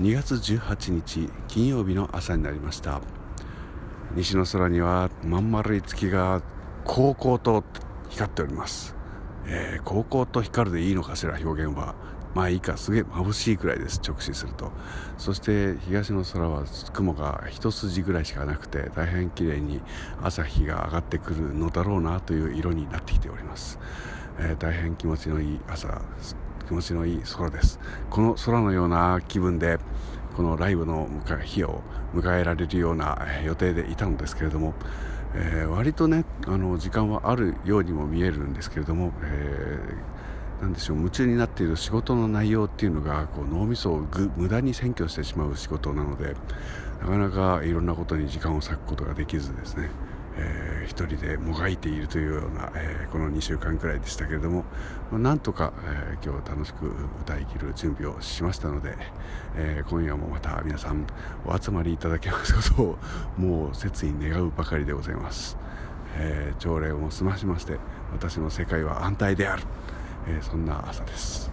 2月18日金曜日の朝になりました。西の空にはまん丸い月が高々と光っております、えー、高々と光るでいいのかしら表現は。まあいいかすげえ眩しいくらいです直視すると。そして東の空は雲が一筋ぐらいしかなくて大変綺麗に朝日が上がってくるのだろうなという色になってきております、えー、大変気持ちのいい朝気持ちのいい空です。この空のような気分でこのライブの日を迎えられるような予定でいたのですけれども、えー、割とねあの時間はあるようにも見えるんですけれども、えーでしょう夢中になっている仕事の内容っていうのがこう脳みそを無駄に占拠してしまう仕事なのでなかなかいろんなことに時間を割くことができずですね、えー、一人でもがいているというような、えー、この2週間くらいでしたけれども、まあ、なんとか、えー、今日楽しく歌い切る準備をしましたので、えー、今夜もまた皆さんお集まりいただけますことをもう切に願うばかりでございます、え、朝礼を済ましまして私の世界は安泰である。え、そんな朝です。